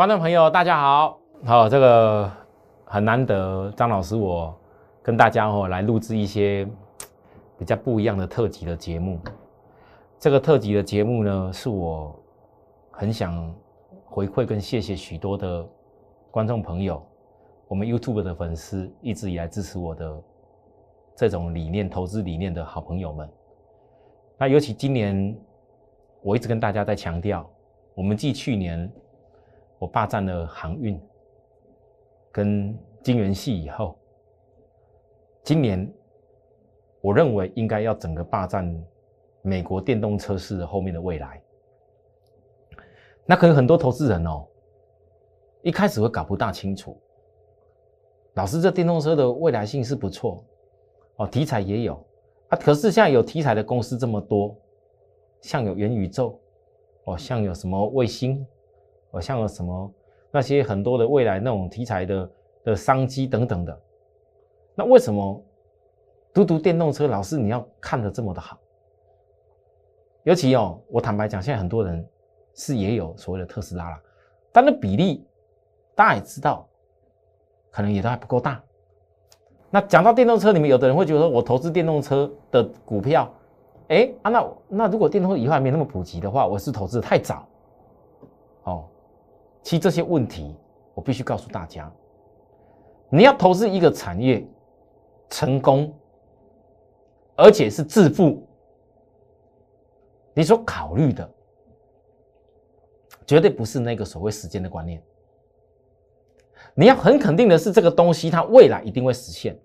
观众朋友，大家好，好，这个很难得，张老师我跟大家哦来录制一些 比较不一样的特辑的节目。这个特辑的节目呢，是我很想回馈跟谢谢许多的观众朋友，我们 YouTube 的粉丝一直以来支持我的这种理念、投资理念的好朋友们。那尤其今年，我一直跟大家在强调，我们继去年我霸占了航运跟金元系以后，今年我认为应该要整个霸占美国电动车市后面的未来。那可能很多投资人哦，一开始会搞不大清楚，老师这电动车的未来性是不错哦，题材也有。啊！可是现在有题材的公司这么多，像有元宇宙，哦，像有什么卫星，哦，像什么那些很多的未来那种题材的的商机等等的。那为什么嘟嘟电动车老师你要看的这么的好？尤其哦，我坦白讲，现在很多人是也有所谓的特斯拉了，但那比例大家也知道，可能也都还不够大。那讲到电动车，你们有的人会觉得说，我投资电动车的股票，哎啊，那那如果电动车以后还没那么普及的话，我是投资的太早。哦，其实这些问题，我必须告诉大家，你要投资一个产业成功，而且是致富，你所考虑的，绝对不是那个所谓时间的观念。你要很肯定的是，这个东西它未来一定会实现。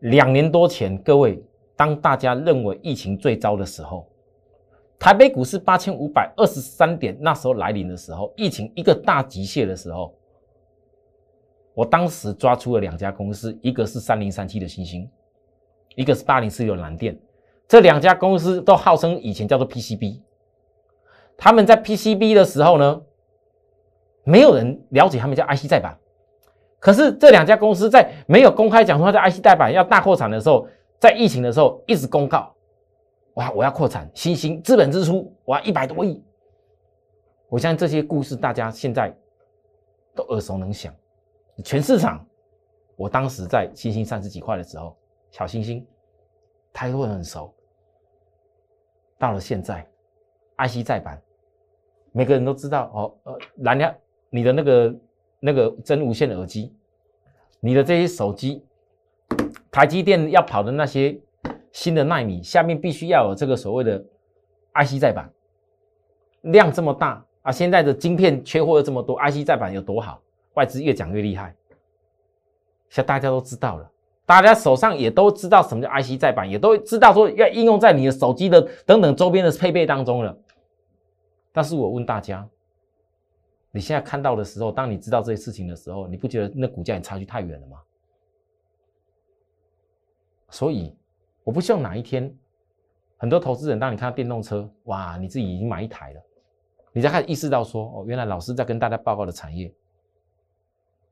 两年多前，各位，当大家认为疫情最糟的时候，台北股市八千五百二十三点，那时候来临的时候，疫情一个大急泻的时候，我当时抓出了两家公司，一个是三零三七的星星，一个是八零四六蓝电，这两家公司都号称以前叫做 PCB，他们在 PCB 的时候呢？没有人了解他们叫 IC 再版，可是这两家公司在没有公开讲说在 IC 代板要大扩产的时候，在疫情的时候一直公告，哇，我要扩产，新兴资本支出我要一百多亿。我相信这些故事大家现在都耳熟能详，全市场，我当时在新兴三十几块的时候，小星星，他会很熟。到了现在，IC 再版，每个人都知道哦，呃，蓝牙。你的那个那个真无线耳机，你的这些手机，台积电要跑的那些新的纳米，下面必须要有这个所谓的 IC 再版，量这么大啊！现在的晶片缺货又这么多，IC 再版有多好？外资越讲越厉害，现在大家都知道了，大家手上也都知道什么叫 IC 再版，也都知道说要应用在你的手机的等等周边的配备当中了。但是我问大家。你现在看到的时候，当你知道这些事情的时候，你不觉得那股价也差距太远了吗？所以，我不希望哪一天，很多投资人当你看到电动车，哇，你自己已经买一台了，你才开始意识到说，哦，原来老师在跟大家报告的产业，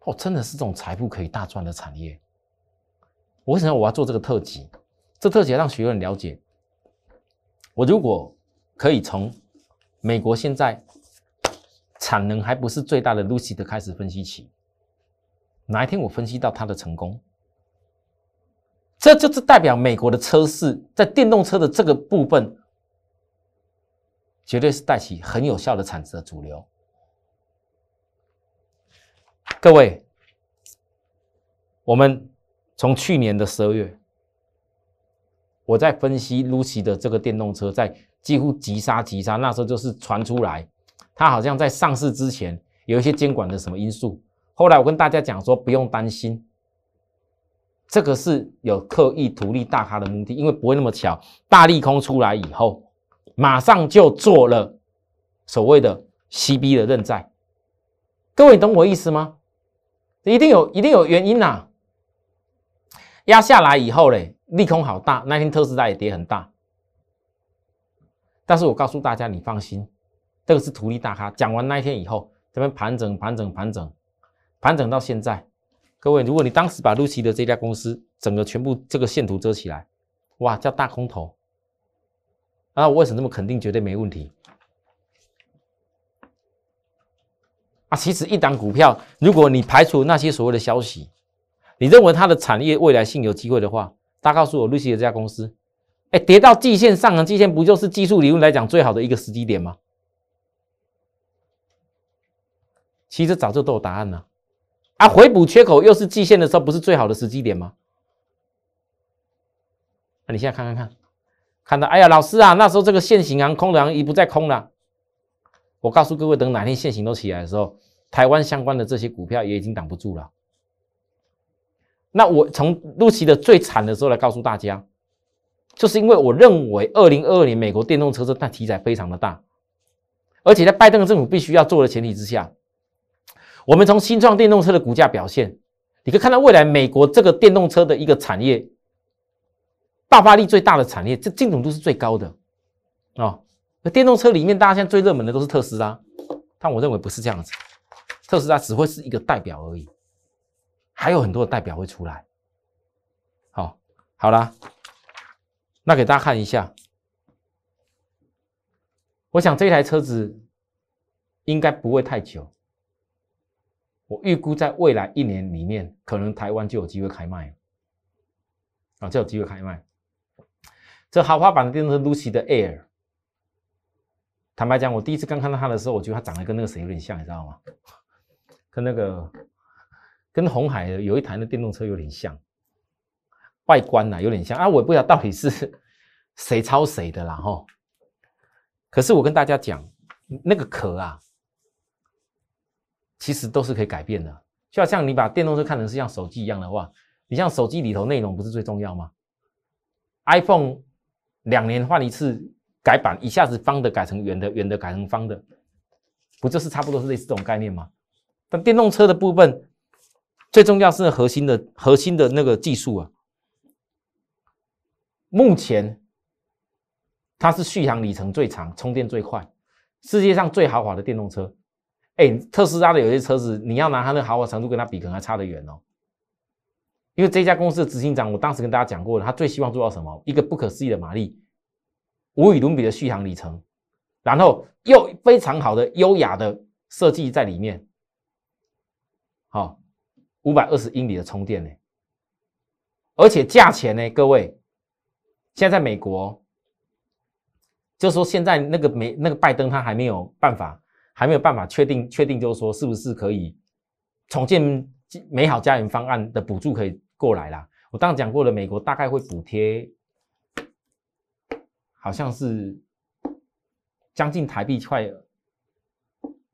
哦，真的是这种财富可以大赚的产业。我为什么我要做这个特辑？这特辑让学员了解，我如果可以从美国现在。产能还不是最大的 Lucy 的开始分析起，哪一天我分析到它的成功，这就是代表美国的车市在电动车的这个部分，绝对是带起很有效的产值的主流。各位，我们从去年的十二月，我在分析 Lucy 的这个电动车，在几乎急杀急杀，那时候就是传出来。它好像在上市之前有一些监管的什么因素，后来我跟大家讲说不用担心，这个是有刻意图利大咖的目的，因为不会那么巧，大利空出来以后，马上就做了所谓的 CB 的认债，各位懂我意思吗？一定有一定有原因呐，压下来以后嘞，利空好大，那天特斯拉也跌很大，但是我告诉大家，你放心。这个是图利大咖。讲完那一天以后，这边盘整、盘整、盘整，盘整到现在。各位，如果你当时把露西的这家公司整个全部这个线图遮起来，哇，叫大空头。那我为什么那么肯定，绝对没问题？啊，其实一档股票，如果你排除那些所谓的消息，你认为它的产业未来性有机会的话，大家告诉我，露西的这家公司，哎，跌到季线上行，季线不就是技术理论来讲最好的一个时机点吗？其实早就都有答案了，啊回补缺口又是季线的时候，不是最好的时机点吗？那你现在看看看，看到，哎呀，老师啊，那时候这个现行航空的行已不再空了。我告诉各位，等哪天现行都起来的时候，台湾相关的这些股票也已经挡不住了。那我从陆奇的最惨的时候来告诉大家，就是因为我认为二零二二年美国电动车这大题材非常的大，而且在拜登政府必须要做的前提之下，我们从新创电动车的股价表现，你可以看到未来美国这个电动车的一个产业爆发力最大的产业，这精准度是最高的啊。电动车里面，大家现在最热门的都是特斯拉，但我认为不是这样子，特斯拉只会是一个代表而已，还有很多的代表会出来。好，好啦，那给大家看一下，我想这台车子应该不会太久，我预估在未来一年里面，可能台湾就有机会开卖，啊，就有机会开卖。这豪华版的电动车 Lucy 的 Air。坦白讲，我第一次刚看到它的时候，我觉得它长得跟那个谁有点像，你知道吗？跟那个跟红海有一台的电动车有点像，外观呐有点像啊，我也不知道到底是谁抄谁的啦哈。可是我跟大家讲，那个壳啊，其实都是可以改变的。就好像你把电动车看成是像手机一样的话，你像手机里头内容不是最重要吗？iPhone 两年换一次。改版一下子方的改成圆的，圆的改成方的，不就是差不多是类似这种概念吗？但电动车的部分最重要是核心的核心的那个技术啊。目前它是续航里程最长、充电最快、世界上最豪华的电动车。哎，特斯拉的有些车子，你要拿它那豪华程度跟它比，可能还差得远哦。因为这家公司的执行长，我当时跟大家讲过了，他最希望做到什么？一个不可思议的马力。无与伦比的续航里程，然后又非常好的优雅的设计在里面，好，五百二十英里的充电呢，而且价钱呢，各位，现在在美国，就说现在那个美那个拜登他还没有办法，还没有办法确定确定，就是说是不是可以重建美好家园方案的补助可以过来啦。我刚刚讲过了，美国大概会补贴。好像是将近台币快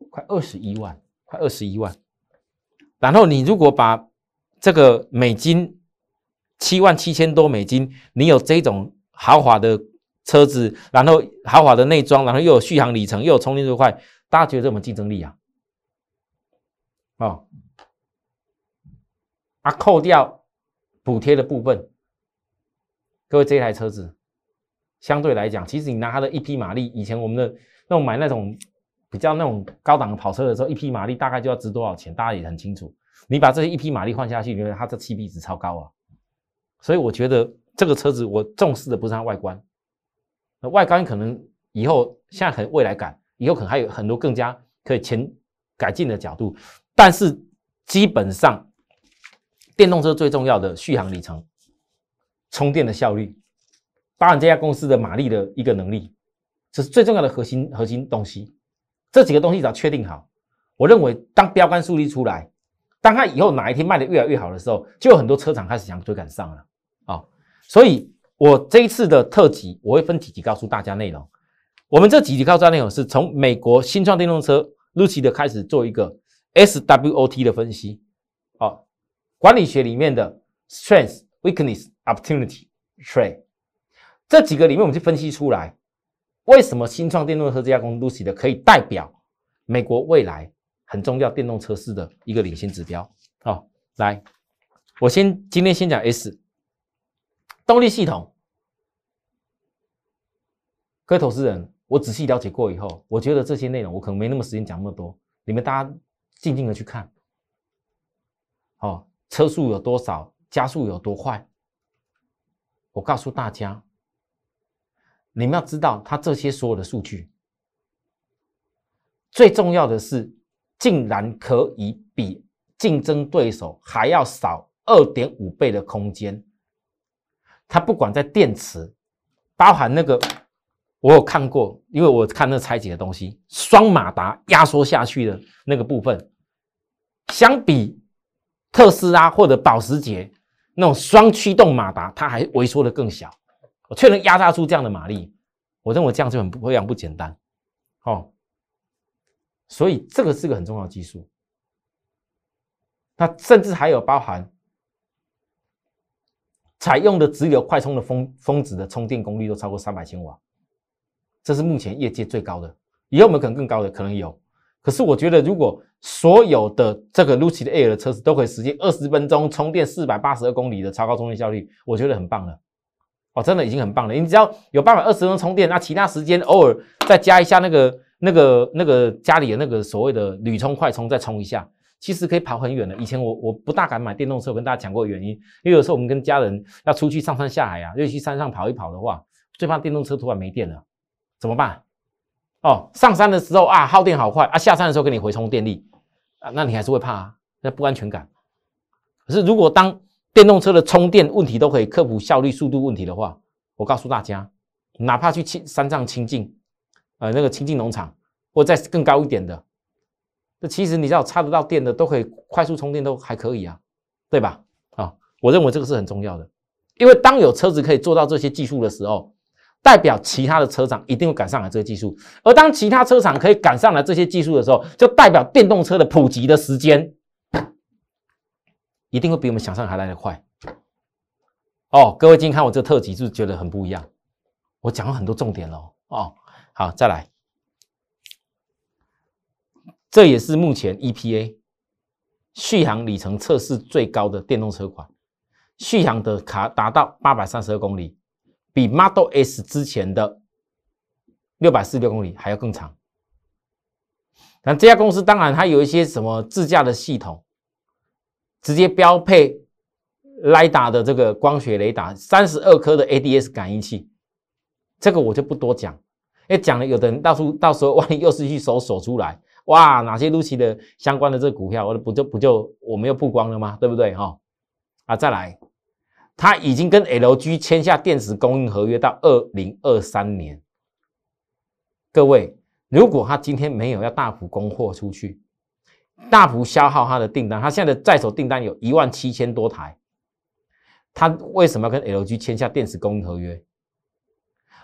快二十一万，快二十一万。然后你如果把这个美金七万七千多美金，你有这种豪华的车子，然后豪华的内装，然后又有续航里程，又有充电这块，大家觉得有没有竞争力啊？哦，啊，扣掉补贴的部分，各位这台车子。相对来讲，其实你拿它的一匹马力，以前我们的那种买那种比较那种高档的跑车的时候，一匹马力大概就要值多少钱，大家也很清楚。你把这些一匹马力换下去，你觉得它的气比值超高啊？所以我觉得这个车子我重视的不是它外观，那外观可能以后现在很未来感，以后可能还有很多更加可以前改进的角度，但是基本上电动车最重要的续航里程、充电的效率。包含这家公司的马力的一个能力，这是最重要的核心核心东西。这几个东西只要确定好，我认为当标杆树立出来，当它以后哪一天卖的越来越好的时候，就有很多车厂开始想追赶上了啊。所以我这一次的特辑，我会分几集告诉大家内容。我们这几集告诉大家内容是从美国新创电动车 Lucy 的开始做一个 SWOT 的分析，好，管理学里面的 Strength、Weakness、Opportunity、Trade。这几个里面，我们去分析出来，为什么新创电动车这家公司 Lucy 的可以代表美国未来很重要电动车市的一个领先指标。好，来，我先今天先讲 S 动力系统。各位投资人，我仔细了解过以后，我觉得这些内容我可能没那么时间讲那么多，你们大家静静的去看。哦，车速有多少，加速有多快？我告诉大家。你们要知道，它这些所有的数据，最重要的是竟然可以比竞争对手还要少二点五倍的空间。它不管在电池，包含那个。我有看过，因为我看那拆解的东西，双马达压缩下去的那个部分，相比特斯拉或者保时捷那种双驱动马达，它还萎缩的更小，我却能压榨出这样的马力，我认为这样就很非常不简单，哦，所以这个是个很重要的技术。那甚至还有包含采用的直流快充的峰峰值的充电功率都超过三百千瓦。这是目前业界最高的，以后我们可能更高的可能有。可是我觉得，如果所有的这个 Lucid Air 的车子都可以实现二十分钟充电四百八十二公里的超高充电效率，我觉得很棒了。哦，真的已经很棒了。你只要有办法二十分钟充电，那其他时间偶尔再加一下那个、那个、那个家里的那个所谓的铝充快充，再充一下，其实可以跑很远的。以前我我不大敢买电动车，我跟大家讲过原因，因为有时候我们跟家人要出去上山下海啊，尤其山上跑一跑的话，最怕电动车突然没电了。怎么办？哦，上山的时候啊，耗电好快啊，下山的时候给你回充电力啊，那你还是会怕啊，那不安全感。可是如果当电动车的充电问题都可以克服效率、速度问题的话，我告诉大家，哪怕去清山上清净，呃，那个清净农场，或再更高一点的，那其实你知道插得到电的都可以快速充电，都还可以啊，对吧？啊，我认为这个是很重要的，因为当有车子可以做到这些技术的时候。代表其他的车厂一定会赶上来这个技术，而当其他车厂可以赶上来这些技术的时候，就代表电动车的普及的时间一定会比我们想象还来得快。哦，各位今天看我这特辑，是不是觉得很不一样？我讲了很多重点喽。哦，好，再来，这也是目前 EPA 续航里程测试最高的电动车款，续航的卡达到八百三十二公里。比 Model S 之前的六百四十六公里还要更长。那这家公司当然它有一些什么自驾的系统，直接标配 lida 的这个光学雷达，三十二颗的 ADS 感应器，这个我就不多讲。哎，讲了有的人到时到时候万一又是去搜索出来，哇，哪些 Lucy 的相关的这个股票，我不就不就我们又曝光了吗？对不对？哈，啊，再来。他已经跟 LG 签下电池供应合约到二零二三年。各位，如果他今天没有要大幅供货出去，大幅消耗他的订单，他现在的在手订单有一万七千多台，他为什么要跟 LG 签下电池供应合约？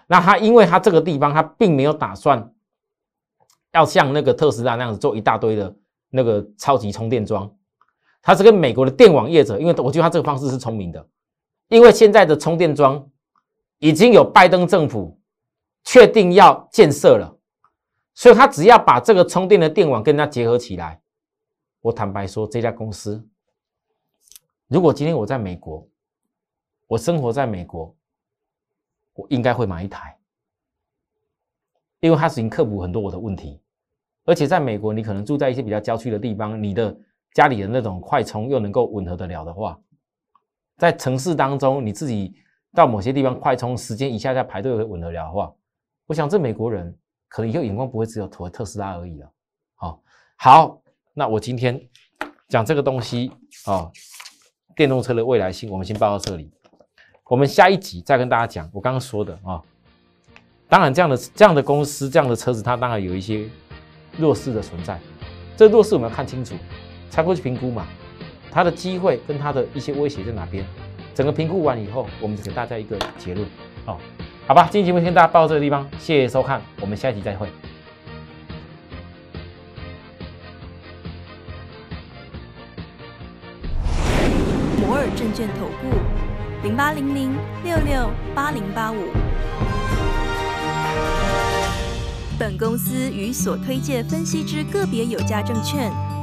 那他因为他这个地方他并没有打算要像那个特斯拉那样子做一大堆的那个超级充电桩，他是跟美国的电网业者，因为我觉得他这个方式是聪明的。因为现在的充电桩已经有拜登政府确定要建设了，所以他只要把这个充电的电网跟它结合起来。我坦白说，这家公司，如果今天我在美国，我生活在美国，我应该会买一台，因为它已经克服很多我的问题。而且在美国，你可能住在一些比较郊区的地方，你的家里的那种快充又能够吻合得了的话。在城市当中，你自己到某些地方快充时间一下下排队会稳得了的话，我想这美国人可能以后眼光不会只有投特斯拉而已了。好，好，那我今天讲这个东西啊，电动车的未来性，我们先报到这里。我们下一集再跟大家讲我刚刚说的啊。当然，这样的这样的公司，这样的车子，它当然有一些弱势的存在。这弱势我们要看清楚，才会去评估嘛。它的机会跟它的一些威胁在哪边？整个评估完以后，我们给大家一个结论。哦，好吧，今天节目先大家到这个地方，谢谢收看，我们下一集再会。摩尔证券投顾零八零零六六八零八五。本公司与所推介分析之个别有价证券。